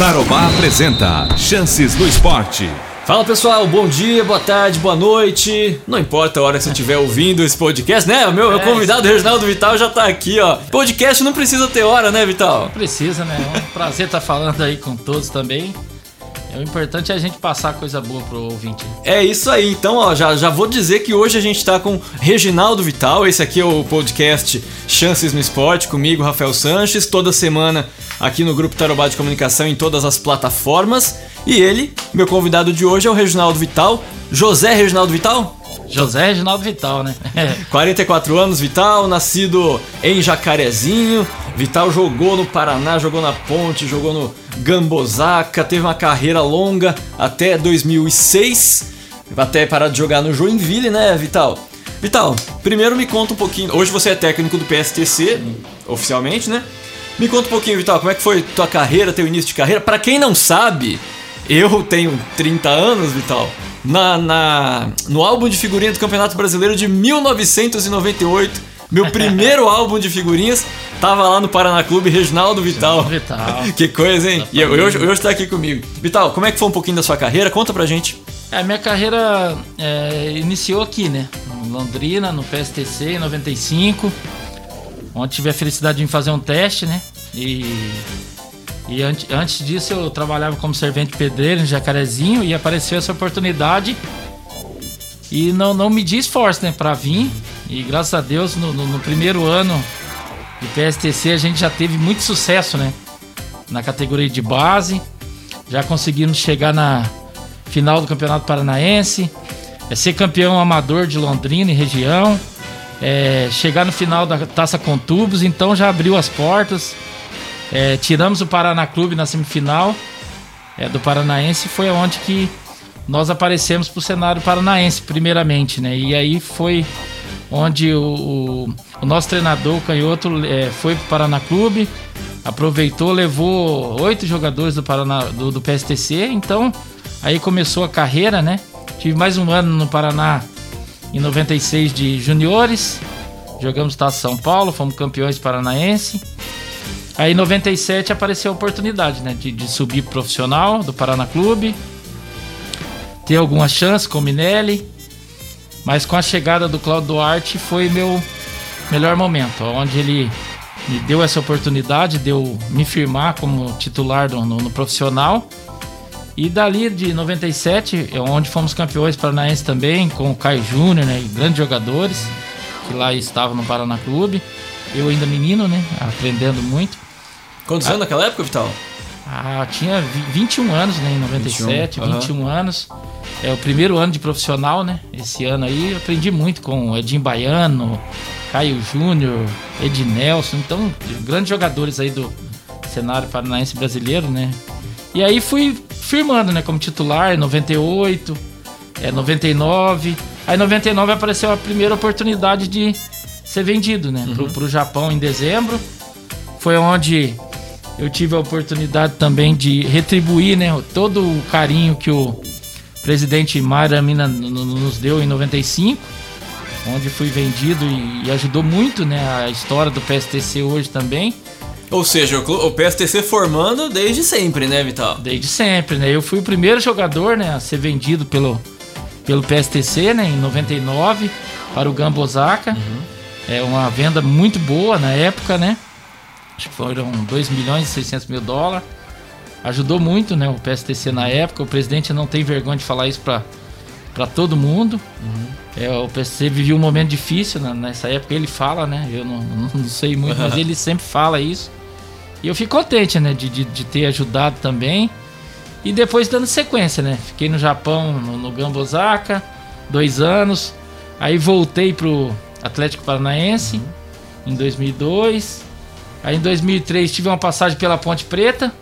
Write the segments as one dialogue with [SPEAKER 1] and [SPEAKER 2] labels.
[SPEAKER 1] Tarobá apresenta Chances no Esporte.
[SPEAKER 2] Fala pessoal, bom dia, boa tarde, boa noite. Não importa a hora que você estiver ouvindo esse podcast, né? O meu, meu convidado, Reginaldo Vital, já tá aqui, ó. Podcast não precisa ter hora, né, Vital?
[SPEAKER 3] Precisa, né? É um prazer estar falando aí com todos também. É, o importante é a gente passar coisa boa pro ouvinte.
[SPEAKER 2] É isso aí, então, ó, já, já vou dizer que hoje a gente tá com Reginaldo Vital. Esse aqui é o podcast Chances no Esporte, comigo, Rafael Sanches, toda semana aqui no Grupo Tarobá de Comunicação em todas as plataformas. E ele, meu convidado de hoje é o Reginaldo Vital. José Reginaldo Vital?
[SPEAKER 3] José Reginaldo Vital, né?
[SPEAKER 2] 44 anos, Vital, nascido em Jacarezinho. Vital jogou no Paraná, jogou na Ponte, jogou no Gambozaca, teve uma carreira longa até 2006, até parar de jogar no Joinville, né, Vital? Vital, primeiro me conta um pouquinho. Hoje você é técnico do PSTC, oficialmente, né? Me conta um pouquinho, Vital, como é que foi tua carreira, teu início de carreira? Para quem não sabe, eu tenho 30 anos, Vital. Na, na, no álbum de figurinha do Campeonato Brasileiro de 1998, meu primeiro álbum de figurinhas, tava lá no Paraná Clube Reginaldo Vital.
[SPEAKER 3] Vital.
[SPEAKER 2] que coisa, hein? E hoje, hoje tá aqui comigo. Vital, como é que foi um pouquinho da sua carreira? Conta pra gente.
[SPEAKER 3] É, minha carreira é, iniciou aqui, né? Em Londrina, no PSTC, em 95. Onde tive a felicidade de fazer um teste, né? E e antes, antes disso eu trabalhava como servente pedreiro em Jacarezinho e apareceu essa oportunidade. E não, não medi esforço, né, pra vir. E graças a Deus, no, no, no primeiro ano de PSTC a gente já teve muito sucesso, né? Na categoria de base. Já conseguimos chegar na final do Campeonato Paranaense. É, ser campeão amador de Londrina e região. É, chegar no final da Taça com Tubos, então já abriu as portas. É, tiramos o Paraná Clube na semifinal é, do Paranaense foi onde que nós aparecemos para o cenário paranaense, primeiramente, né? E aí foi onde o, o, o nosso treinador, o Canhoto, é, foi para o Paraná Clube, aproveitou, levou oito jogadores do, Paraná, do, do PSTC, então aí começou a carreira, né? Tive mais um ano no Paraná em 96 de juniores, jogamos Taça São Paulo, fomos campeões paranaense. Aí em 97 apareceu a oportunidade, né? De, de subir profissional do Paraná Clube. Ter alguma chance com o Minelli. Mas com a chegada do Claudio Duarte foi meu melhor momento. Onde ele me deu essa oportunidade de eu me firmar como titular no, no, no profissional. E dali de 97, é onde fomos campeões paranaenses também, com o Caio Júnior, né? Grandes jogadores que lá estavam no Paraná Clube. Eu ainda menino, né? Aprendendo muito.
[SPEAKER 2] Quantos anos naquela época, Vital?
[SPEAKER 3] Ah, tinha 21 anos, né? Em 97, 21, 21 uhum. anos. É o primeiro ano de profissional, né? Esse ano aí eu aprendi muito com Edinho Baiano, Caio Júnior, Ednelson. Então, grandes jogadores aí do cenário paranaense brasileiro, né? E aí fui firmando, né? Como titular em 98, é, 99. Aí em 99 apareceu a primeira oportunidade de ser vendido, né? Uhum. Pro, pro Japão em dezembro. Foi onde eu tive a oportunidade também de retribuir né, todo o carinho que o presidente Mayra Mina nos deu em 95, onde fui vendido e, ajudou muito né, a história do PSTC hoje também.
[SPEAKER 2] Ou seja, o PSTC formando desde sempre, né, Vital?
[SPEAKER 3] Desde sempre, né? Eu fui o primeiro jogador né, a ser vendido pelo, pelo PSTC né, em 99 para o Gambosaka. Uhum. É uma venda muito boa na época, né? Acho que foram 2 milhões e 600 mil dólares. Ajudou muito, né, o PSTC na época. O presidente não tem vergonha de falar isso para todo mundo. Uhum. É, o PSTC vivia um momento difícil né, nessa época. Ele fala, né? Eu não, não sei muito, uhum. mas ele sempre fala isso. E eu fico contente, né, de, de, de, ter ajudado também. E depois dando sequência, né? Fiquei no Japão, no, no Gambosaka, dois anos. Aí voltei pro Atlético Paranaense uhum. em 2002. Aí em 2003 tive uma passagem pela Ponte Preta.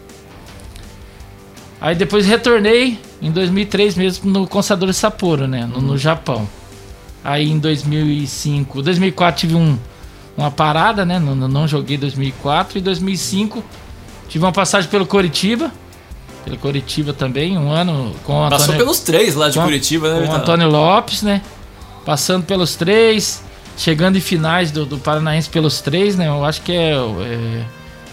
[SPEAKER 3] Aí depois retornei em 2003 mesmo no Consador Sapporo, né, no, no, Japão. Aí em 2005, 2004 tive um, uma parada, né, não, não joguei 2004 e 2005 tive uma passagem pelo Coritiba. Pelo Coritiba também, um ano com o
[SPEAKER 2] Antônio, Passou pelos três lá de
[SPEAKER 3] com,
[SPEAKER 2] Curitiba,
[SPEAKER 3] né? Com o Antônio Lopes, né? Passando pelos três chegando em finais do, do Paranaense pelos três, né? Eu acho que é, é,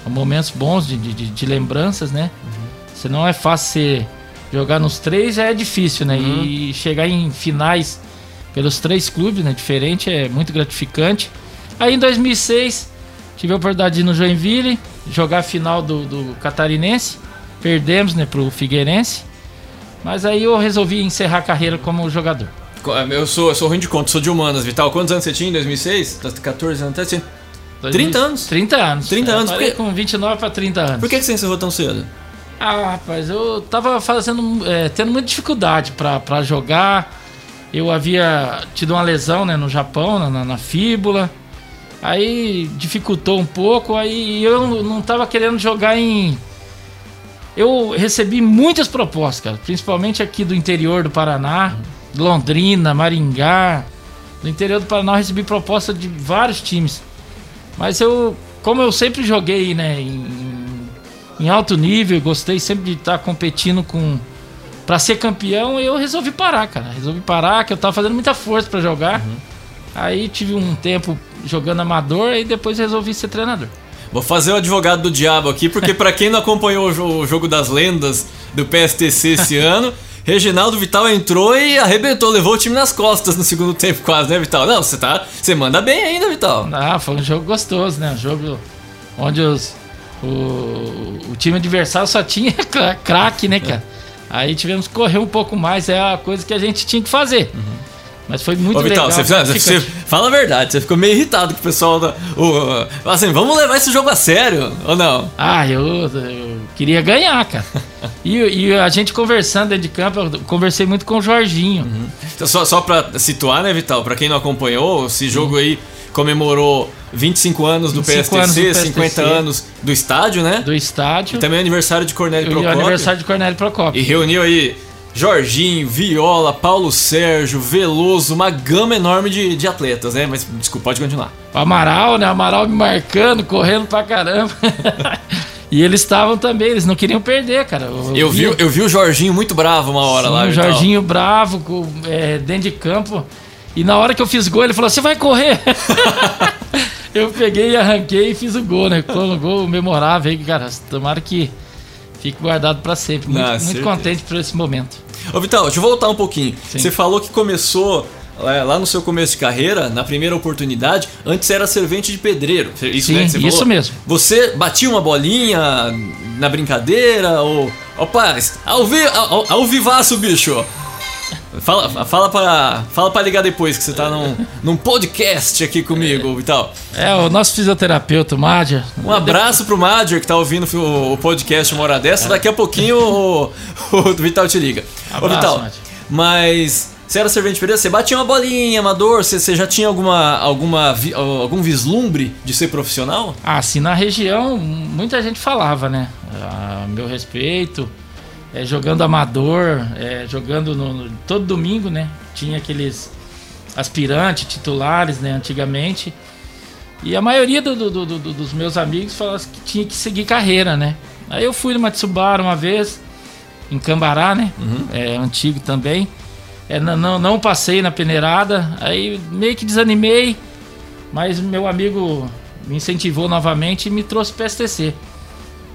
[SPEAKER 3] é momentos bons de, de, de, lembranças, né? Uhum. Se não é fácil você jogar nos três, já é difícil, né?
[SPEAKER 2] Uhum.
[SPEAKER 3] E chegar em finais pelos três clubes, né? Diferente, é muito gratificante. Aí em 2006, tive a oportunidade de ir no Joinville, jogar a final do, do Catarinense. Perdemos, né, pro Figueirense. Mas aí eu resolvi encerrar a carreira como jogador.
[SPEAKER 2] Co- Eu sou, eu sou ruim de conta, sou de humanas, Vital. Quantos anos você tinha em 2006? Tá 14 anos, até 30 anos?
[SPEAKER 3] 30 anos.
[SPEAKER 2] 30
[SPEAKER 3] Eu
[SPEAKER 2] anos, porque-
[SPEAKER 3] com 29 para 30 anos.
[SPEAKER 2] Por que, você encerrou tão cedo?
[SPEAKER 3] Ah, rapaz, eu tava fazendo, é, tendo muita dificuldade pra pra jogar. Eu havia tido uma lesão né, no Japão, na, na- fíbula. Aí dificultou um pouco. Aí eu não tava querendo jogar em. Eu recebi muitas propostas, cara, principalmente aqui do interior do Paraná, Londrina, Maringá. Do interior do Paraná eu recebi proposta de vários times. Mas eu, como eu sempre joguei, né, em, em alto nível, gostei sempre de estar competindo com Pra ser campeão, eu resolvi parar, cara. Resolvi parar, que eu tava fazendo muita força pra jogar. Aí tive um tempo jogando amador e depois resolvi ser treinador.
[SPEAKER 2] Vou fazer o advogado do diabo aqui, porque pra quem não acompanhou o jogo das lendas do PSTC esse ano, Reginaldo Vital entrou e arrebentou, levou o time nas costas no segundo tempo quase, né, Vital? Não, você tá, você manda bem ainda, Vital.
[SPEAKER 3] Ah, foi um jogo gostoso, né? Um jogo onde os, o, o time adversário só tinha cra- craque, né, cara? Aí tivemos que correr um pouco mais, é a coisa que a gente tinha que fazer. Mas foi muito
[SPEAKER 2] Ô, Vital,
[SPEAKER 3] legal.
[SPEAKER 2] você, você- você- fala a verdade, você ficou meio irritado com o pessoal da. O, assim, vamos levar esse jogo a sério, ou não?
[SPEAKER 3] Ah, eu, eu queria ganhar, cara. E, e a gente conversando dentro de campo, eu conversei muito com o Jorginho.
[SPEAKER 2] Então, só, só pra situar, né, Vital? Pra quem não acompanhou, esse jogo aí comemorou 25 anos do
[SPEAKER 3] 25
[SPEAKER 2] PSTC,
[SPEAKER 3] anos do PSTC.
[SPEAKER 2] 50 anos do estádio, né?
[SPEAKER 3] do estádio.
[SPEAKER 2] E também aniversário de Cornélio
[SPEAKER 3] E
[SPEAKER 2] Procópio.
[SPEAKER 3] aniversário de Cornélio Procópio.
[SPEAKER 2] E reuniu aí Jorginho, Viola, Paulo Sérgio, Veloso, uma gama enorme de, de atletas, né? Mas desculpa, pode continuar.
[SPEAKER 3] O Amaral, né? Amaral me marcando, correndo pra caramba. e eles estavam também, eles não queriam perder, cara.
[SPEAKER 2] Eu vi, eu vi o Jorginho muito bravo uma hora
[SPEAKER 3] Sim,
[SPEAKER 2] lá.
[SPEAKER 3] o
[SPEAKER 2] e tal.
[SPEAKER 3] Jorginho bravo, com- é, dentro de campo. E na hora que eu fiz gol, ele falou: Você vai correr? eu peguei, arranquei e fiz o gol, né? Foi um gol memorável aí, cara. Tomara que fique guardado pra sempre. Muito,
[SPEAKER 2] Não,
[SPEAKER 3] muito contente por esse momento.
[SPEAKER 2] Ô Vital, deixa eu voltar um pouquinho.
[SPEAKER 3] Sim.
[SPEAKER 2] Você falou que começou lá no seu começo de carreira, na primeira oportunidade, antes era servente de pedreiro. Isso,
[SPEAKER 3] Sim,
[SPEAKER 2] né, que você
[SPEAKER 3] isso
[SPEAKER 2] falou?
[SPEAKER 3] mesmo.
[SPEAKER 2] Você batia uma bolinha na brincadeira ou. Opa, ao, vi, ao, ao vivaço, bicho! Fala, fala, pra, fala pra ligar depois, que você tá num, num podcast aqui comigo, Vital.
[SPEAKER 3] É, o nosso fisioterapeuta, o Mádia.
[SPEAKER 2] Um abraço pro Madger que tá ouvindo o podcast uma hora dessa. Daqui a pouquinho o, o Vital te liga. Ô,
[SPEAKER 3] Abraço,
[SPEAKER 2] Vital,
[SPEAKER 3] Madger.
[SPEAKER 2] mas você era servente de pedreiro, você batia uma bolinha, amador, você, você já tinha alguma, alguma, algum vislumbre de ser profissional?
[SPEAKER 3] Ah, assim, na região, muita gente falava, né? A meu respeito, é, jogando amador, é, jogando no, no- todo domingo, né? Tinha aqueles aspirantes, titulares, né? Antigamente. E a maioria do- do- do- do- dos meus amigos falava que tinha que seguir carreira, né? Aí eu fui no Matsubara uma vez, em Cambará, né? É antigo também. É, não, não, não passei na peneirada, aí meio que desanimei. Mas meu amigo me incentivou novamente e me trouxe para STC.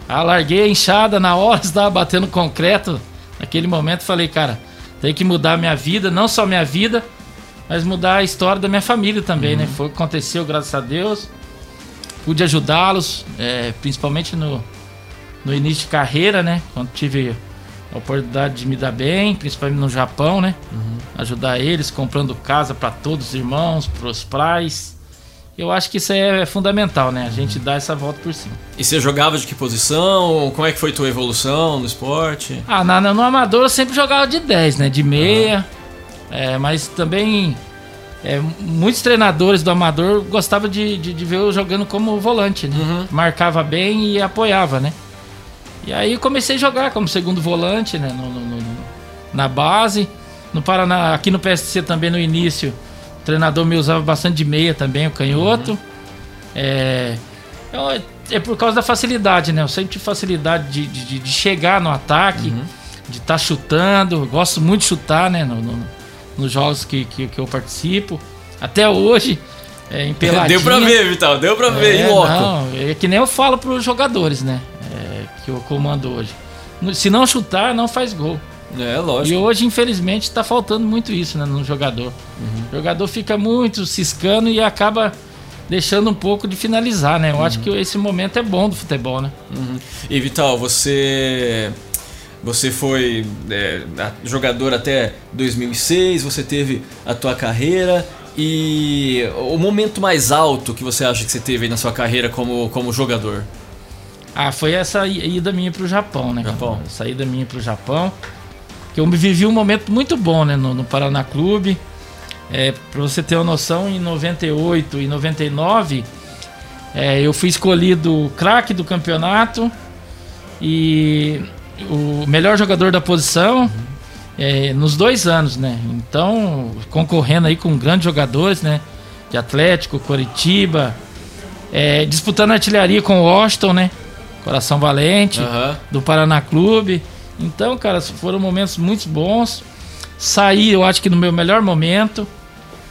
[SPEAKER 3] Ah, larguei a enxada na hora, estava batendo concreto. Naquele momento falei, cara, tem que mudar a minha vida, não só minha vida, mas mudar a história da minha família também, né? Foi o que aconteceu, graças a Deus. Pude ajudá-los, é, principalmente no, no início de carreira, né? Quando tive a oportunidade de me dar bem, principalmente no Japão, né? Ajudar eles, comprando casa para todos os irmãos, para os pais. Eu acho que isso é fundamental, né? A gente dá essa volta por cima.
[SPEAKER 2] E você jogava de que posição? Como é que foi tua evolução no esporte?
[SPEAKER 3] Ah, na, no amador eu sempre jogava de 10, né? De meia. É, mas também é, muitos treinadores do amador gostavam de, de, de ver eu jogando como volante, né? Marcava bem e apoiava, né? E aí comecei a jogar como segundo volante, né? No, no- no- na base. No Paraná, aqui no PSC também no início, o treinador me usava bastante de meia também, o canhoto. É, é, é por causa da facilidade, né? Eu sempre tive facilidade de, de, de chegar no ataque, de estar chutando. Eu gosto muito de chutar, né? No, no- nos jogos que, que, que eu participo. Até hoje, é, em peladinha.
[SPEAKER 2] Deu pra ver, Vital, deu pra ver,
[SPEAKER 3] É, não, é que nem eu falo pros jogadores, né? Que eu comando hoje. Se não chutar, não faz gol.
[SPEAKER 2] É,
[SPEAKER 3] E
[SPEAKER 2] lógico.
[SPEAKER 3] hoje, infelizmente, está faltando muito isso né, no jogador. O jogador fica muito ciscando e acaba deixando um pouco de finalizar, né? Eu acho que esse momento é bom do futebol, né?
[SPEAKER 2] Uhum. E Vital, você você foi é, jogador até 2006, você teve a tua carreira e o momento mais alto que você acha que você teve aí na sua carreira como, como jogador?
[SPEAKER 3] Ah, foi essa i- ida minha pro Japão, né? cara?
[SPEAKER 2] Japão.
[SPEAKER 3] Essa ida minha pro Japão. Que eu me vivi um momento muito bom, né? No, no Paraná Clube. É, pra você ter uma noção, em 98 e 99, é, eu fui escolhido craque do campeonato e o melhor jogador da posição é, nos dois anos, né? Então, concorrendo aí com grandes jogadores, né? De Atlético, Coritiba, é, disputando artilharia com o Washington, né? Coração Valente,
[SPEAKER 2] Aham.
[SPEAKER 3] do Paraná Clube. Então, cara, foram momentos muito bons. Saí, eu acho que no meu melhor momento.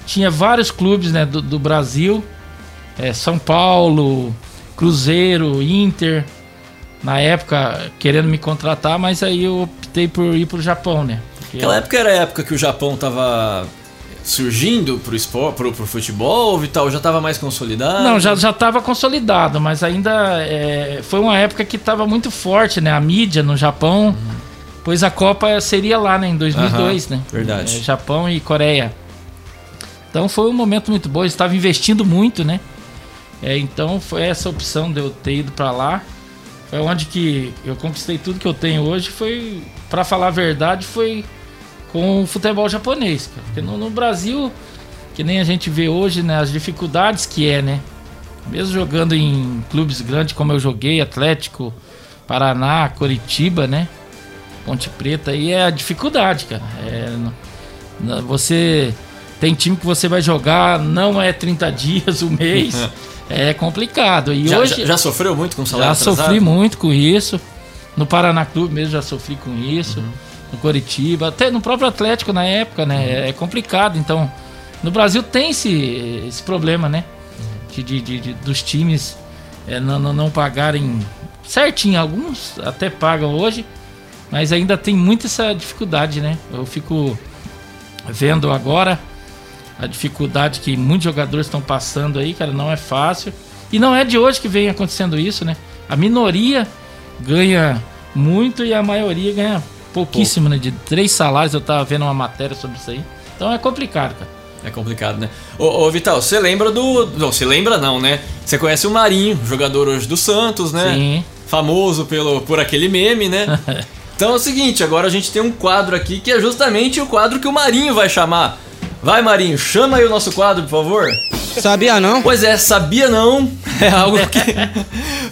[SPEAKER 3] Tinha vários clubes né, do, do Brasil. É, São Paulo, Cruzeiro, Inter. Na época, querendo me contratar, mas aí eu optei por ir pro Japão, né?
[SPEAKER 2] Aquela época era a época que o Japão tava surgindo pro, esporte, pro, pro futebol, Vital já tava mais consolidado?
[SPEAKER 3] Não, já já estava consolidado, mas ainda é, foi uma época que estava muito forte, né? A mídia no Japão, pois a Copa seria lá, né? Em 2002,
[SPEAKER 2] Aham,
[SPEAKER 3] né?
[SPEAKER 2] verdade.
[SPEAKER 3] É, Japão e Coreia. Então foi um momento muito bom. Eu estava investindo muito, né? É, então foi essa opção de eu ter ido para lá. Foi onde que eu conquistei tudo que eu tenho hoje. Foi, para falar a verdade, foi com o futebol japonês. Cara. Porque no, no Brasil, que nem a gente vê hoje, né? As dificuldades que é, né? Mesmo jogando em clubes grandes como eu joguei, Atlético, Paraná, Coritiba, né? Ponte Preta, aí é a dificuldade, cara. É, você tem time que você vai jogar, não é 30 dias, um mês. é complicado. E
[SPEAKER 2] Já,
[SPEAKER 3] hoje
[SPEAKER 2] já, já sofreu muito com o salário
[SPEAKER 3] já
[SPEAKER 2] atrasado?
[SPEAKER 3] sofri muito com isso. No Paraná Clube mesmo já sofri com isso.
[SPEAKER 2] Uhum.
[SPEAKER 3] No Coritiba, até no próprio Atlético na época, né? É complicado. Então, no Brasil tem esse, esse problema, né? De, de- de- de- dos times é, não, não, não pagarem certinho. Alguns até pagam hoje, mas ainda tem muita essa dificuldade, né? Eu fico vendo agora a dificuldade que muitos jogadores estão passando aí, cara, não é fácil. E não é de hoje que vem acontecendo isso, né? A minoria ganha muito e a maioria ganha pouquíssimo, né? De três salários, eu tava vendo uma matéria sobre isso aí. Então é complicado, cara.
[SPEAKER 2] É complicado, né? Ô, ô, Vital, você lembra do. Não, você lembra não, né? Você conhece o Marinho, jogador hoje do Santos, né?
[SPEAKER 3] Sim.
[SPEAKER 2] Famoso pelo, por aquele meme, né? então é o seguinte, agora a gente tem um quadro aqui que é justamente o quadro que o Marinho vai chamar. Vai, Marinho, chama aí o nosso quadro, por favor.
[SPEAKER 4] Sabia não?
[SPEAKER 2] Pois é, sabia não? É algo que.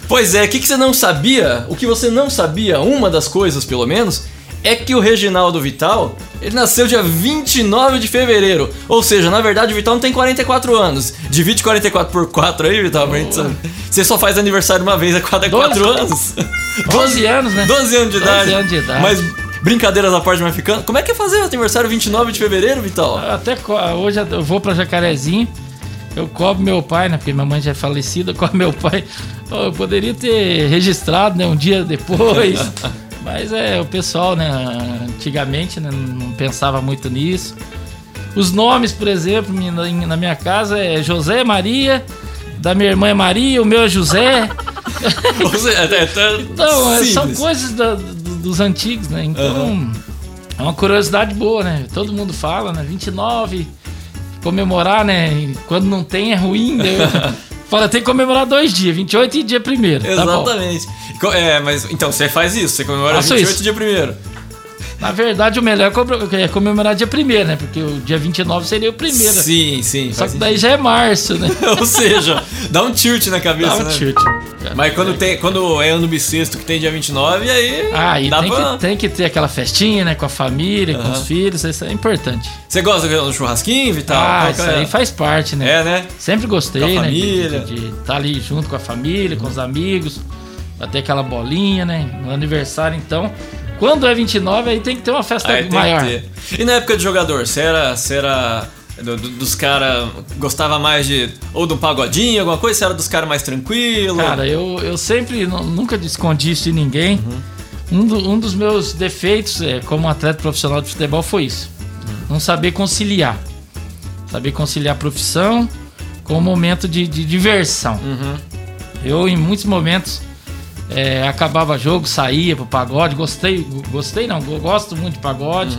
[SPEAKER 2] pois é, o que, que você não sabia? O que você não sabia, uma das coisas pelo menos, é que o Reginaldo Vital, ele nasceu dia 29 de fevereiro. Ou seja, na verdade o Vital não tem 44 anos. Divide 44 por 4 aí, Vital, pra gente saber. Você só faz aniversário uma vez a cada 4
[SPEAKER 3] Doze.
[SPEAKER 2] anos.
[SPEAKER 3] 12 anos, né?
[SPEAKER 2] 12 anos de
[SPEAKER 3] 12
[SPEAKER 2] idade.
[SPEAKER 3] anos de idade.
[SPEAKER 2] Mas brincadeiras à parte, vai ficando. Como é que é fazer aniversário 29 de fevereiro, Vital?
[SPEAKER 3] Até co- hoje eu vou pra Jacarezinho, eu cobro meu pai, né? Porque minha mãe já é falecida, cobro meu pai. Eu poderia ter registrado, né? Um dia depois. Mas é, o pessoal, né? Antigamente né, não pensava muito nisso. Os nomes, por exemplo, na minha casa é José Maria, da minha irmã é Maria, o meu é José.
[SPEAKER 2] É, é, é
[SPEAKER 3] Então, é, são coisas da- do- dos antigos, né? Então, é uma curiosidade boa, né? Todo mundo fala, né? 29, comemorar, né? Quando não tem é ruim, né? Fala, tem que comemorar dois dias, 28 e dia primeiro. Tá.
[SPEAKER 2] Exatamente. Co- é, mas então você faz isso, você comemora
[SPEAKER 3] Faço
[SPEAKER 2] 28
[SPEAKER 3] isso.
[SPEAKER 2] dia primeiro.
[SPEAKER 3] Na verdade, o melhor é é comemorar dia primeiro, né? Porque o dia 29 seria o primeiro.
[SPEAKER 2] Sim, sim.
[SPEAKER 3] Só que daí já é março, né?
[SPEAKER 2] sentido. Ou seja, dá um tilt na cabeça,
[SPEAKER 3] Dá um
[SPEAKER 2] né?
[SPEAKER 3] tilt.
[SPEAKER 2] Mas quando, tem, quando é ano bissexto que tem dia 29, aí.
[SPEAKER 3] Ah, e tem,
[SPEAKER 2] pra...
[SPEAKER 3] que, tem que ter aquela festinha, né? Com a família, com
[SPEAKER 2] Aham.
[SPEAKER 3] os filhos, isso é importante.
[SPEAKER 2] Você gosta do churrasquinho, Vital?
[SPEAKER 3] ah,
[SPEAKER 2] Qual
[SPEAKER 3] isso
[SPEAKER 2] é?
[SPEAKER 3] aí faz parte, né?
[SPEAKER 2] É, né?
[SPEAKER 3] Sempre gostei,
[SPEAKER 2] Com a
[SPEAKER 3] né? de-
[SPEAKER 2] família.
[SPEAKER 3] De estar ali junto com a família, com os amigos, bater aquela bolinha, né? No aniversário, então. Quando é 29, aí tem que ter uma festa
[SPEAKER 2] Aí tem
[SPEAKER 3] maior.
[SPEAKER 2] que ter. E na época de jogador, você era. Você era do- do- dos caras. Gostava mais de. Ou de um pagodinho, alguma coisa? Você era dos caras mais tranquilos?
[SPEAKER 3] Cara, eu, eu sempre nu- nunca escondi isso de ninguém.
[SPEAKER 2] Uhum.
[SPEAKER 3] Um, do- um dos meus defeitos é, como atleta profissional de futebol foi isso. Não saber conciliar. Saber conciliar a profissão com o momento de, de diversão. Eu, em muitos momentos, é, acabava jogo, saía pro pagode. Gostei, gostei não, gosto muito de pagode.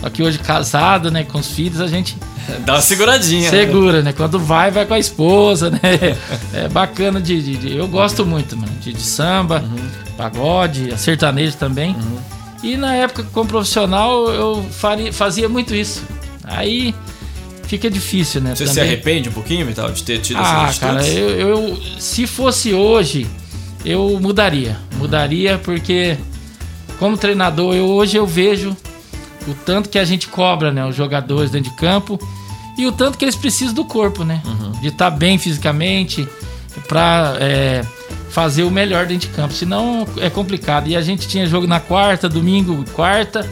[SPEAKER 3] Só que hoje, casado, né, com os filhos, a gente
[SPEAKER 2] Dá uma seguradinha. né?
[SPEAKER 3] segura, né? Quando vai, vai com a esposa, né? É bacana de. de- de- eu gosto muito, mano, de, de samba, pagode, sertanejo também. E na época, como profissional, eu faria- fazia muito isso. Aí fica difícil, né?
[SPEAKER 2] Você se
[SPEAKER 3] também.
[SPEAKER 2] arrepende um pouquinho, Vital, de ter tido
[SPEAKER 3] Ah,
[SPEAKER 2] essas
[SPEAKER 3] cara,
[SPEAKER 2] atitudes?
[SPEAKER 3] eu, eu- se fosse hoje, eu mudaria. Mudaria porque como treinador, eu, hoje eu vejo o tanto que a gente cobra, né, os jogadores dentro de campo e o tanto que eles precisam do corpo, né, de estar bem fisicamente para fazer o melhor dentro de campo. Senão é complicado. E a gente tinha jogo na quarta, domingo, quarta.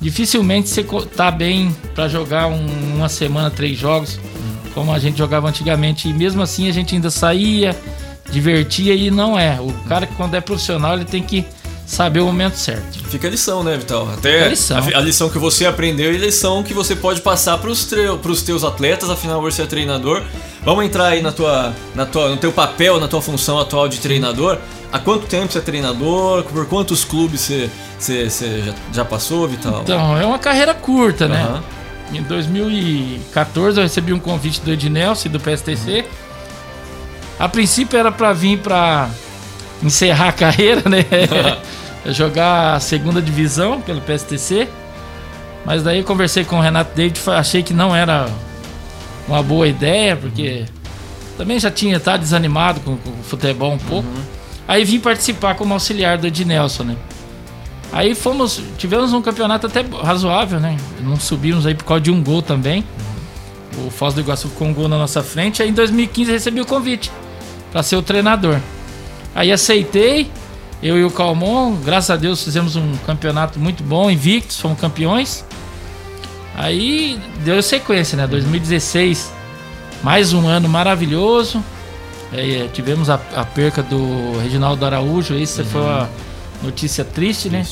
[SPEAKER 3] Dificilmente você tá bem para jogar um- uma semana, três jogos, como a gente jogava antigamente. E mesmo assim a gente ainda saía, divertia e não é. O cara que quando é profissional ele tem que saber o momento certo.
[SPEAKER 2] Fica a lição, né, Vital? Até
[SPEAKER 3] a lição.
[SPEAKER 2] A, a lição que você aprendeu e a lição que você pode passar para os teus atletas, afinal você é treinador. Vamos entrar aí na tua, na tua, no teu papel, na tua função atual de treinador. Há quanto tempo você é treinador? Por quantos clubes você, você, você já, já passou, Vital?
[SPEAKER 3] Então, é uma carreira curta, né?
[SPEAKER 2] Aham.
[SPEAKER 3] Em 2014 eu recebi um convite do Ednelson e do PSTC. A princípio era para vir para encerrar a carreira, né? Jogar a segunda divisão pelo PSTC. Mas daí eu conversei com o Renato David, achei que não era uma boa ideia, porque também já tinha estado desanimado com, com o futebol um pouco. Aí vim participar como auxiliar do Ednelson, né? Aí fomos, tivemos um campeonato até razoável, né? Não subimos aí por causa de um gol também. O Foz do Iguaçu ficou um gol na nossa frente. Aí em 2015 recebi o convite para ser o treinador. Aí aceitei, eu e o Calmon, graças a Deus fizemos um campeonato muito bom, invictos, fomos campeões. Aí deu sequência, né? 2016, mais um ano maravilhoso. Aí, tivemos a, a perca do Reginaldo Araújo, isso foi uma notícia triste, né?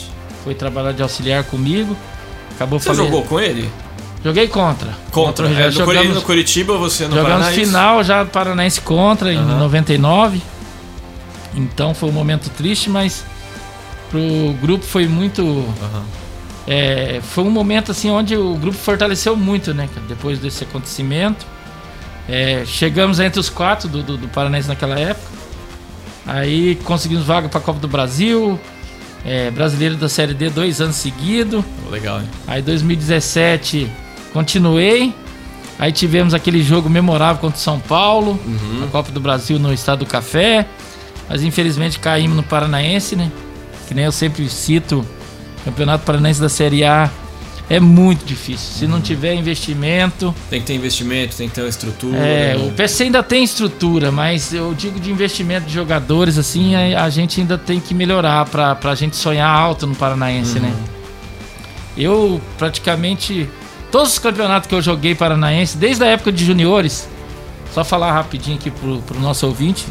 [SPEAKER 3] Foi trabalhar de auxiliar comigo. Acabou
[SPEAKER 2] Você
[SPEAKER 3] fale-
[SPEAKER 2] jogou com ele?
[SPEAKER 3] Joguei contra.
[SPEAKER 2] Contra.
[SPEAKER 3] o
[SPEAKER 2] É, no, Curi-
[SPEAKER 3] jogamos
[SPEAKER 2] no Curitiba, você no
[SPEAKER 3] jogamos
[SPEAKER 2] Paraná? é isso?
[SPEAKER 3] final já Paranaense contra em
[SPEAKER 2] Aham.
[SPEAKER 3] 99. Então foi um momento triste, mas pro grupo foi muito.
[SPEAKER 2] Aham.
[SPEAKER 3] é, foi um momento assim onde o grupo fortaleceu muito, né? Depois desse acontecimento. É, chegamos entre os quatro do, do, do Paranaense naquela época. Aí conseguimos vaga para a Copa do Brasil. É, brasileiro da Série D dois anos seguidos.
[SPEAKER 2] Legal, hein?
[SPEAKER 3] Aí 2017 continuei. Aí tivemos aquele jogo memorável contra o São Paulo, na Copa do Brasil no Estado do Café. Mas infelizmente caímos no Paranaense, né? Que nem eu sempre cito, Campeonato Paranaense da Série A é muito difícil. Se não tiver investimento,
[SPEAKER 2] Tem que ter investimento, tem que ter uma estrutura.
[SPEAKER 3] é,
[SPEAKER 2] né?
[SPEAKER 3] o PC ainda tem estrutura, mas eu digo de investimento de jogadores, assim, a, a gente ainda tem que melhorar pra, pra gente sonhar alto no Paranaense, né? Eu praticamente. Todos os campeonatos que eu joguei Paranaense, desde a época de juniores, só falar rapidinho aqui pro, pro nosso ouvinte.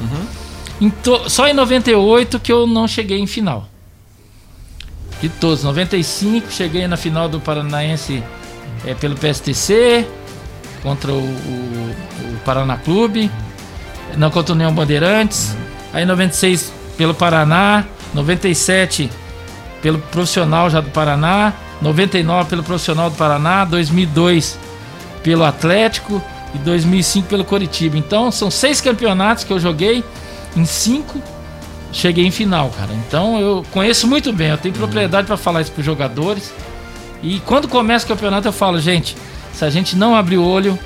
[SPEAKER 3] em to- só em 98 que eu não cheguei em final. De todos, 95 cheguei na final do Paranaense é, pelo PSTC, contra o, o, o Paraná Clube, não contra o União Bandeirantes. Aí 96 pelo Paraná, 97 pelo profissional já do Paraná, 99 pelo profissional do Paraná, 2002 pelo Atlético e 2005 pelo Coritiba. Então são seis campeonatos que eu joguei, em cinco cheguei em final, cara. Então eu conheço muito bem, eu tenho propriedade para falar isso para os jogadores. E quando começa o campeonato eu falo, gente, se a gente não abrir o olho,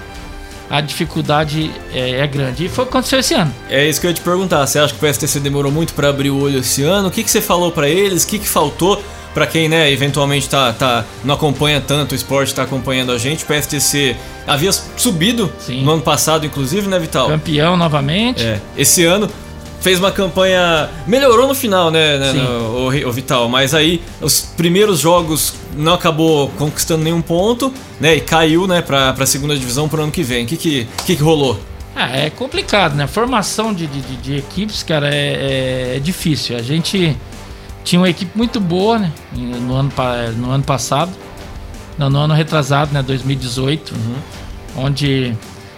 [SPEAKER 3] a dificuldade é, é grande. E foi o que aconteceu esse ano.
[SPEAKER 2] É isso que eu ia te perguntar. Você acha que o PSTC demorou muito pra abrir o olho esse ano? O que, que você falou pra eles? O que, que faltou Pra quem, né, eventualmente tá, tá, não acompanha tanto o esporte, tá acompanhando a gente? O PSTC havia subido
[SPEAKER 3] Sim.
[SPEAKER 2] no ano passado, inclusive, né, Vital?
[SPEAKER 3] Campeão novamente.
[SPEAKER 2] É, esse ano fez uma campanha. Melhorou no final, né, né no- o, o Vital? Mas aí os primeiros jogos não acabou conquistando nenhum ponto, né? E caiu, né, pra, pra segunda divisão pro ano que vem. O que que, que, que rolou?
[SPEAKER 3] Ah, é complicado, né? Formação de, de, de- de equipes, cara, é, é- é difícil. A gente tinha uma equipe muito boa, né? No ano, no ano passado. Não, no ano retrasado, né? 2018. Onde.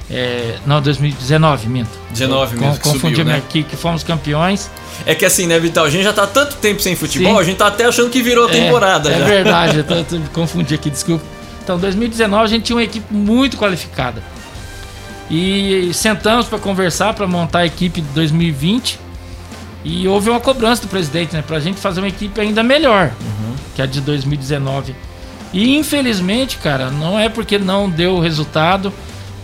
[SPEAKER 3] é, não, 2019, minto.
[SPEAKER 2] 19 mesmo, que
[SPEAKER 3] Confundi
[SPEAKER 2] subiu, né?
[SPEAKER 3] aqui, que fomos campeões.
[SPEAKER 2] É que assim, né, Vital? A gente já tá tanto tempo sem futebol,
[SPEAKER 3] Sim.
[SPEAKER 2] a gente tá até achando que virou a temporada
[SPEAKER 3] é,
[SPEAKER 2] já.
[SPEAKER 3] É verdade, eu tô, tô- confundi aqui, desculpa. Então, 2019 a gente tinha uma equipe muito qualificada. E sentamos para conversar, para montar a equipe de 2020. E houve uma cobrança do presidente, né? Pra gente fazer uma equipe ainda melhor que a de 2019. E infelizmente, cara, não é porque não deu resultado,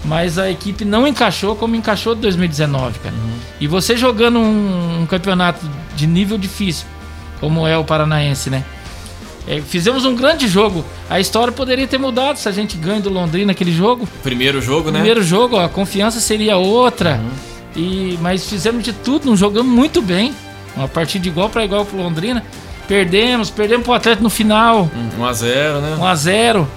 [SPEAKER 3] mas a equipe não encaixou como encaixou de 2019, cara. E você jogando um, um campeonato de nível difícil, como é o Paranaense, né? É, fizemos um grande jogo. A história poderia ter mudado se a gente ganha do Londrina naquele jogo.
[SPEAKER 2] Primeiro jogo, né?
[SPEAKER 3] Primeiro jogo, a confiança seria outra. E, mas fizemos de tudo, não jogamos muito bem. Uma partida de igual para igual pro Londrina. Perdemos, perdemos pro Atlético no final,
[SPEAKER 2] 1x0, né?
[SPEAKER 3] 1 a 0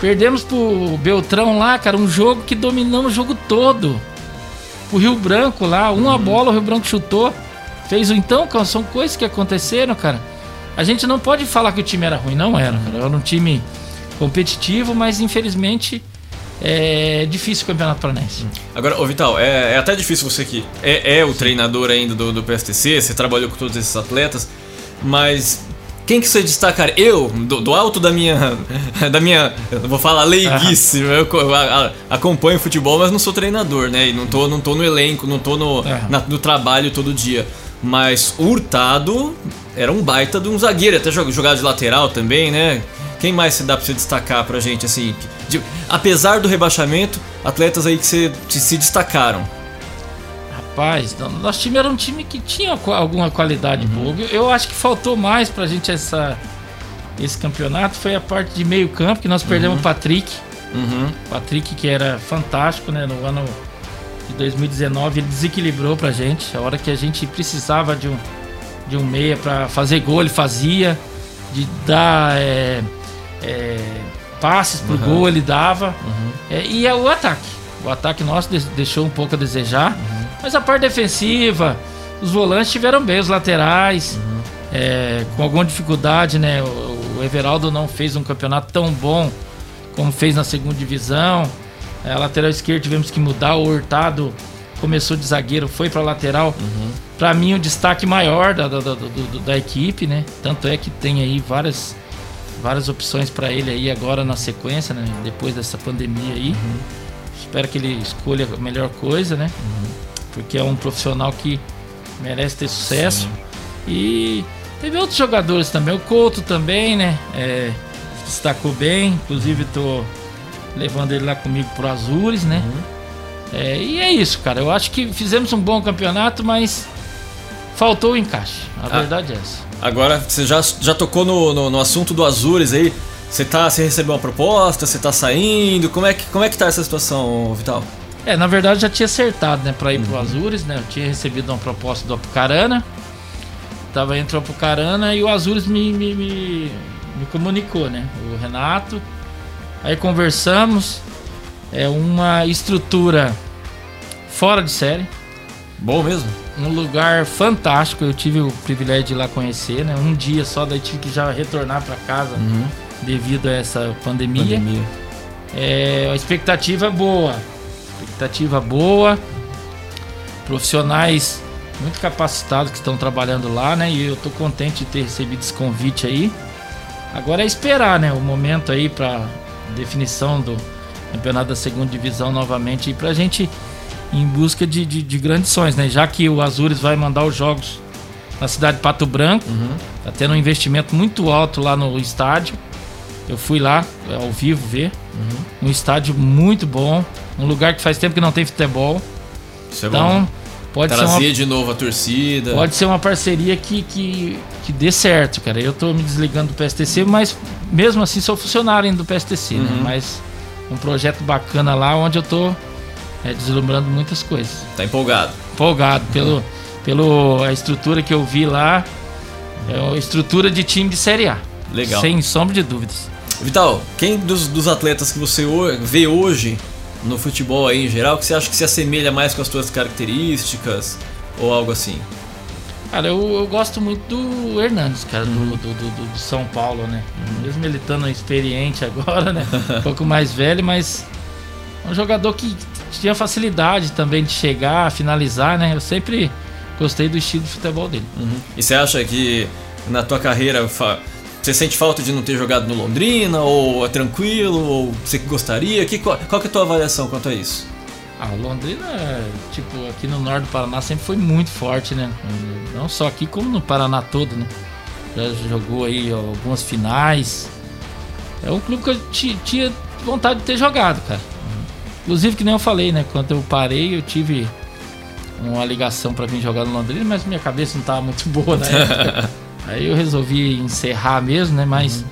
[SPEAKER 3] Perdemos pro Beltrão lá, cara, um jogo que dominamos o jogo todo. O Rio Branco lá, uma bola o Rio Branco chutou. Fez o então, são coisas que aconteceram, cara. A gente não pode falar que o time era ruim, não era, cara. Era um time competitivo, mas infelizmente é difícil o Campeonato Paranaense.
[SPEAKER 2] Agora, ô Vital, é, é até difícil você que é, é o treinador ainda do, do PSTC, você trabalhou com todos esses atletas, mas quem que você destacar? Eu, do, do alto da minha. da minha. vou falar leiguice, eu, a- a- acompanho futebol, mas não sou treinador, né? E não tô, não tô no elenco, não tô no,
[SPEAKER 3] É.
[SPEAKER 2] na- no trabalho todo dia. Mas o Hurtado era um baita de um zagueiro, até jog- jogava de lateral também, né? Quem mais se dá pra você destacar pra gente, assim? de- apesar do rebaixamento, atletas aí que se, se destacaram.
[SPEAKER 3] Rapaz, no- nosso time era um time que tinha alguma qualidade boa. Eu- acho que faltou mais pra gente essa, esse campeonato. Foi a parte de meio campo, que nós perdemos o Patrick.
[SPEAKER 2] Uhum.
[SPEAKER 3] Patrick, que era fantástico, né? No ano de 2019, ele desequilibrou pra gente. A hora que a gente precisava de um, de um meia pra fazer gol, ele fazia. De dar é, é, passes pro gol, ele dava. É, e é o ataque. O ataque nosso de- deixou um pouco a desejar. Mas a parte defensiva, os volantes tiveram bem, os laterais. é, com alguma dificuldade, né? O, o Everaldo não fez um campeonato tão bom como fez na segunda divisão. É, a lateral esquerda tivemos que mudar. O Hurtado começou de zagueiro, foi para lateral. Para mim, o destaque maior da, da, da, da equipe, né? Tanto é que tem aí várias, várias opções para ele aí agora na sequência, né? Depois dessa pandemia aí. Espero que ele escolha a melhor coisa, né? Porque é um profissional que merece ter sucesso. E teve outros jogadores também. O Couto também, né? É, destacou bem. Inclusive, tô levando ele lá comigo pro Azures, né? É, e é isso, cara. Eu acho que fizemos um bom campeonato, mas faltou o encaixe. A
[SPEAKER 2] Ah.
[SPEAKER 3] verdade é essa.
[SPEAKER 2] Agora, você já, já tocou no, no, no assunto do Azures aí. Você, tá, você recebeu uma proposta, você tá saindo. Como é, que, como é que tá essa situação, Vital?
[SPEAKER 3] É, na verdade já tinha acertado, né, pra ir pro Azures, né? Eu tinha recebido uma proposta do Apucarana. Tava entre o Apucarana e o Azures me, me, me, me comunicou, né? O Renato. Aí conversamos. É uma estrutura fora de série.
[SPEAKER 2] Bom mesmo?
[SPEAKER 3] Um lugar fantástico. Eu tive o privilégio de ir lá conhecer, né? Um dia só, daí tive que já retornar para casa devido a essa pandemia.
[SPEAKER 2] Pandemia.
[SPEAKER 3] É, a expectativa é boa. Expectativa boa. Profissionais muito capacitados que estão trabalhando lá, né? E eu tô contente de ter recebido esse convite aí. Agora é esperar, né? O momento aí para definição do campeonato da segunda divisão novamente e pra gente ir em busca de, de, de grandes sonhos, né? Já que o Azures vai mandar os jogos na cidade de Pato Branco, tá tendo um investimento muito alto lá no estádio. Eu fui lá ao vivo ver. Um estádio muito bom. Um lugar que faz tempo que não tem futebol.
[SPEAKER 2] Isso é
[SPEAKER 3] Então,
[SPEAKER 2] bom.
[SPEAKER 3] pode ser,
[SPEAKER 2] Trazer
[SPEAKER 3] uma,
[SPEAKER 2] de novo a torcida.
[SPEAKER 3] pode ser uma parceria que, que, que dê certo, cara. Eu tô me desligando do PSTC, mas mesmo assim sou funcionário ainda do PSTC, né?
[SPEAKER 2] Uhum.
[SPEAKER 3] Mas um projeto bacana lá onde eu tô é, deslumbrando muitas coisas.
[SPEAKER 2] Tá empolgado.
[SPEAKER 3] Empolgado pelo, pelo a estrutura que eu vi lá. É uma estrutura de time de Série A.
[SPEAKER 2] Legal.
[SPEAKER 3] Sem sombra de dúvidas.
[SPEAKER 2] Vital, quem dos, dos atletas que você vê hoje no futebol aí em geral, que você acha que se assemelha mais com as suas características ou algo assim?
[SPEAKER 3] Cara, eu, eu gosto muito do Hernandes, cara, do, do, do, do São Paulo, né? Mesmo ele estando experiente agora, né? Um pouco mais velho, mas um jogador que tinha facilidade também de chegar, finalizar, né? Eu sempre gostei do estilo de futebol dele.
[SPEAKER 2] E você acha que na tua carreira você sente falta de não ter jogado no Londrina? Ou é tranquilo? Ou você gostaria? Que, qual, qual que é a tua avaliação quanto a isso?
[SPEAKER 3] Ah, o Londrina, tipo, aqui no norte do Paraná sempre foi muito forte, né? Não só aqui, como no Paraná todo, né? Já jogou aí algumas finais. É um clube que eu ti- tinha vontade de ter jogado, cara. Inclusive, que nem eu falei, né? Quando eu parei, eu tive uma ligação pra vir jogar no Londrina, mas minha cabeça não tava muito boa na época. Aí eu resolvi encerrar mesmo, né? Mas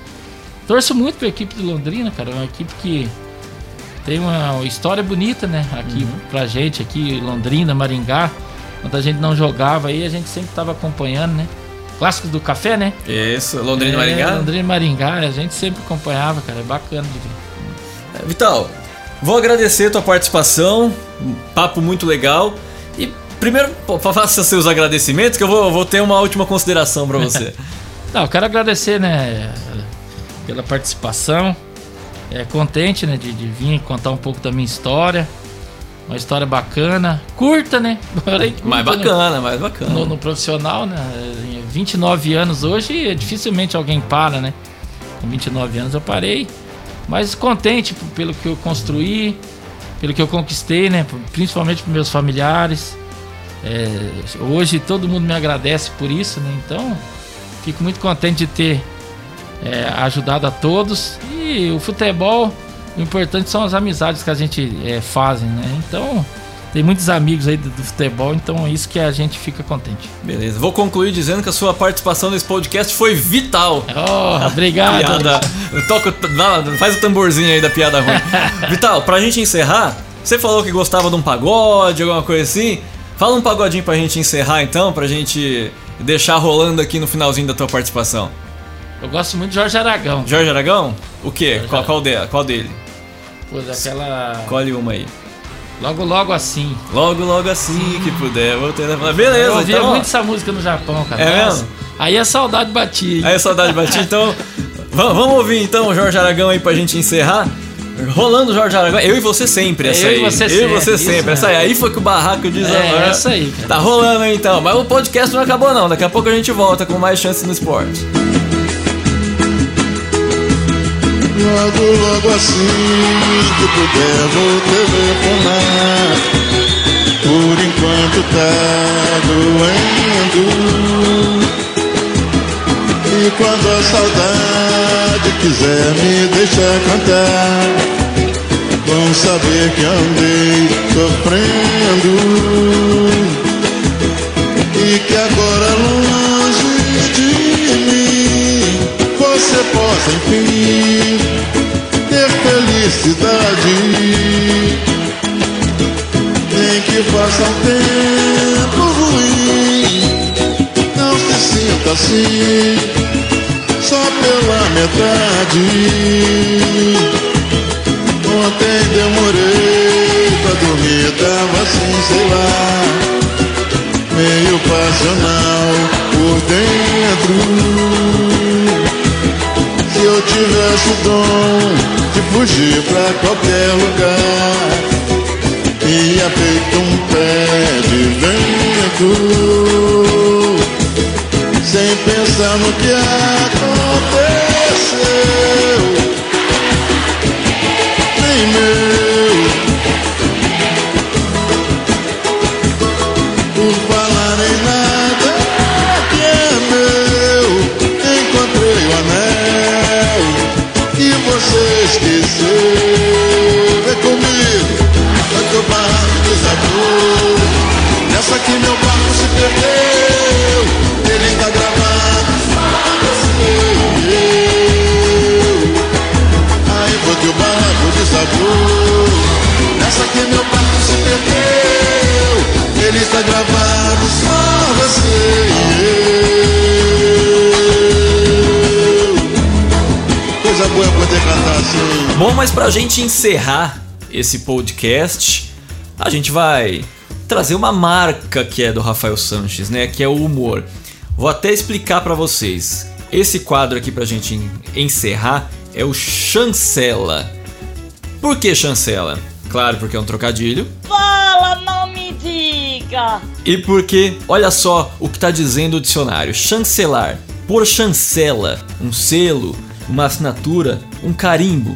[SPEAKER 3] torço muito pra equipe de Londrina, cara. É uma equipe que tem uma história bonita, né? Aqui pra gente, aqui, Londrina, Maringá. Quando a gente não jogava aí, a gente sempre tava acompanhando, né? Clássicos do café, né?
[SPEAKER 2] Isso, Londrina e
[SPEAKER 3] É,
[SPEAKER 2] Maringá?
[SPEAKER 3] Londrina e Maringá, a gente sempre acompanhava, cara. É bacana de ver.
[SPEAKER 2] É, Vital, vou agradecer a tua participação, um papo muito legal. E primeiro, faça seus agradecimentos que eu vou, vou ter uma última consideração pra você.
[SPEAKER 3] Não, eu quero agradecer, né, pela participação. É contente, né, de, de vir contar um pouco da minha história. Uma história bacana, curta, né? Curta,
[SPEAKER 2] mais
[SPEAKER 3] né?
[SPEAKER 2] bacana, mais bacana.
[SPEAKER 3] No, no profissional, né? Em 29 anos hoje, dificilmente alguém para, né? Com 29 anos eu parei. Mas contente pelo que eu construí, pelo que eu conquistei, né? Principalmente para meus familiares. É, hoje todo mundo me agradece por isso, né? Então, fico muito contente de ter é, ajudado a todos. E o futebol, o importante são as amizades que a gente é, fazem, né? Então, tem muitos amigos aí do, do futebol, então é isso que a gente fica contente.
[SPEAKER 2] Beleza, vou concluir dizendo que a sua participação nesse podcast foi vital.
[SPEAKER 3] Oh, obrigado.
[SPEAKER 2] Piada. Toca, faz o tamborzinho aí da piada ruim. Vital, pra gente encerrar, você falou que gostava de um pagode, alguma coisa assim. Fala um pagodinho pra gente encerrar então, pra gente deixar rolando aqui no finalzinho da tua participação.
[SPEAKER 3] Eu gosto muito de Jorge Aragão.
[SPEAKER 2] Jorge Aragão? O quê?
[SPEAKER 3] Jorge
[SPEAKER 2] Qual, qual, de, qual dele?
[SPEAKER 3] Pô, daquela.
[SPEAKER 2] Escolhe uma aí.
[SPEAKER 3] Logo, logo assim.
[SPEAKER 2] Logo, logo assim que puder. Vou ter... Beleza,
[SPEAKER 3] Eu ouvia
[SPEAKER 2] então. ó.
[SPEAKER 3] muito essa música no Japão, cara.
[SPEAKER 2] É
[SPEAKER 3] Nossa.
[SPEAKER 2] mesmo?
[SPEAKER 3] Aí a saudade batia.
[SPEAKER 2] Aí a saudade batia, então. va- Vamos ouvir então o Jorge Aragão aí pra gente encerrar. Rolando o Jorge Aragão. Eu e você sempre,
[SPEAKER 3] É,
[SPEAKER 2] essa
[SPEAKER 3] eu e
[SPEAKER 2] aí.
[SPEAKER 3] você
[SPEAKER 2] eu e
[SPEAKER 3] sempre,
[SPEAKER 2] você
[SPEAKER 3] isso
[SPEAKER 2] sempre. Essa aí. Aí foi que o barraco desandou.
[SPEAKER 3] É, essa aí, cara.
[SPEAKER 2] Tá rolando aí então. Mas o podcast não acabou não. Daqui a pouco a gente volta com mais chances no esporte.
[SPEAKER 4] Logo, logo assim que puder vou telefonar Por enquanto tá doendo. E quando a saudade quiser me deixar cantar Vão saber que andei sofrendo. E que agora longe de mim Você possa enfim felicidade Nem que faça um tempo ruim. Não se sinta assim Só pela metade. Ontem demorei pra dormir Tava assim, sei lá Meio passional por dentro. Se eu tivesse o dom de fugir pra qualquer lugar, ia feito um pé de vento, sem pensar no que
[SPEAKER 2] Bom, mas pra gente encerrar esse podcast, a gente vai trazer uma marca que é do Rafael Sanches, né? Que é o humor. Vou até explicar para vocês. Esse quadro aqui pra gente encerrar é o chancela. Por que chancela? Claro, porque é um trocadilho.
[SPEAKER 5] Fala, não me diga!
[SPEAKER 2] E porque, olha só o que está dizendo o dicionário: chancelar, por chancela, um selo, uma assinatura, um carimbo.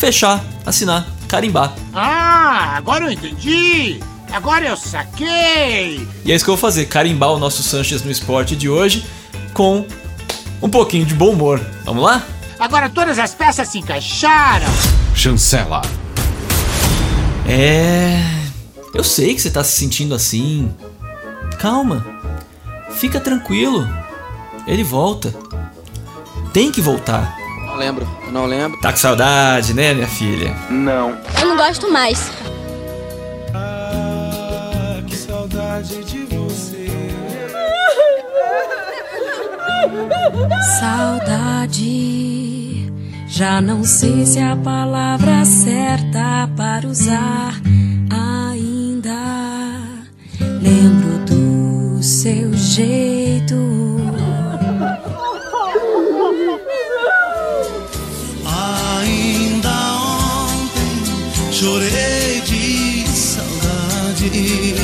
[SPEAKER 2] Fechar, assinar, carimbar.
[SPEAKER 6] Ah, agora eu entendi! Agora eu saquei!
[SPEAKER 2] E é isso que eu vou fazer: carimbar o nosso Sanches no esporte de hoje com um pouquinho de bom humor. Vamos lá?
[SPEAKER 6] Agora todas as peças se encaixaram!
[SPEAKER 1] Chancela.
[SPEAKER 2] É. Eu sei que você tá se sentindo assim. Calma. Fica tranquilo. Ele volta. Tem que voltar.
[SPEAKER 7] Não lembro, eu não lembro.
[SPEAKER 2] Tá com saudade, né, minha filha?
[SPEAKER 8] Eu não gosto mais.
[SPEAKER 9] Saudade. Já não sei se é a palavra certa para usar ainda. Lembro do seu jeito.
[SPEAKER 4] Chorei de saudade.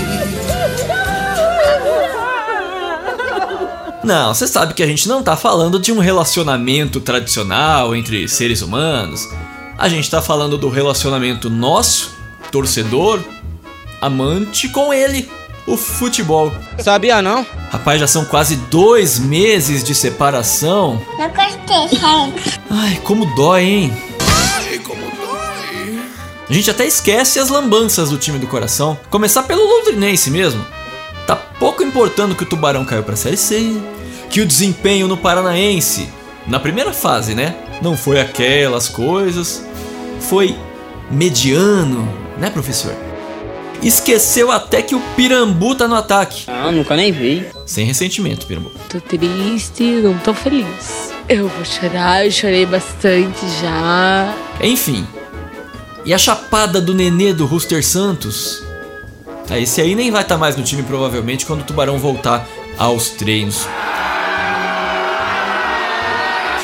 [SPEAKER 2] Não, você sabe que a gente não tá falando de um relacionamento tradicional entre seres humanos. A gente tá falando do relacionamento nosso, torcedor, amante, com ele, o futebol.
[SPEAKER 7] Sabia não?
[SPEAKER 2] Rapaz, já são quase dois meses de separação.
[SPEAKER 8] Não gostei, gente.
[SPEAKER 2] Ai, como dói, hein? A gente até esquece as lambanças do time do coração. Começar pelo londrinense mesmo. Tá pouco importando que o Tubarão caiu pra Série C, que o desempenho no Paranaense, na primeira fase, né? Não foi aquelas coisas. Foi mediano, né, professor? Esqueceu até que o Pirambu tá no ataque.
[SPEAKER 7] Ah, nunca nem vi.
[SPEAKER 2] Sem ressentimento, Pirambu.
[SPEAKER 10] Tô triste, não tô feliz. Eu vou chorar, eu chorei bastante já.
[SPEAKER 2] Enfim. E a chapada do nenê do Rooster Santos? Ah, esse aí nem vai estar mais no time provavelmente quando o Tubarão voltar aos treinos.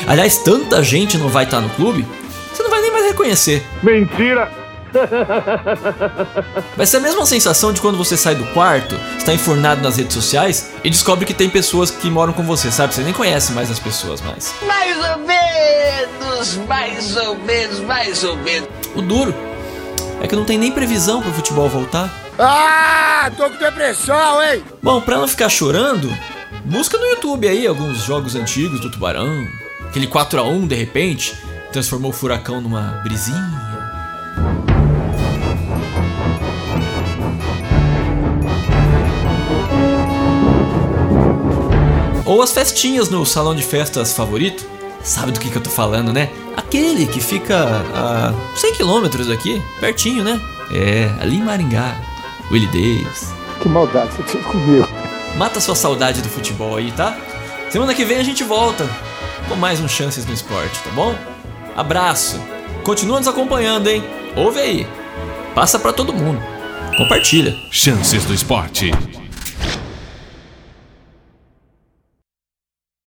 [SPEAKER 2] Aliás, tanta gente não vai estar no clube, você não vai nem mais reconhecer.
[SPEAKER 6] Mentira!
[SPEAKER 2] Vai ser a mesma sensação de quando você sai do quarto, está enfornado nas redes sociais e descobre que tem pessoas que moram com você, sabe? Você nem conhece mais as pessoas mais.
[SPEAKER 5] Mais ou menos, mais ou menos, mais ou menos.
[SPEAKER 2] O duro é que não tem nem previsão pro futebol voltar.
[SPEAKER 6] Ah, tô com depressão, hein?
[SPEAKER 2] Bom, pra não ficar chorando, busca no YouTube aí alguns jogos antigos do Tubarão. Aquele 4 a 1 de repente transformou o furacão numa brisinha. Ou as festinhas no salão de festas favorito. Sabe do que, que eu tô falando, né? Aquele que fica a 100 quilômetros aqui, pertinho, né? É, ali em Maringá. Willie Davis.
[SPEAKER 6] Que maldade você teve comigo.
[SPEAKER 2] Mata sua saudade do futebol aí, tá? Semana que vem a gente volta com mais um Chances no Esporte, tá bom? Abraço. Continua nos acompanhando, hein? Ouve aí. Passa pra todo mundo. Compartilha.
[SPEAKER 1] Chances do Esporte.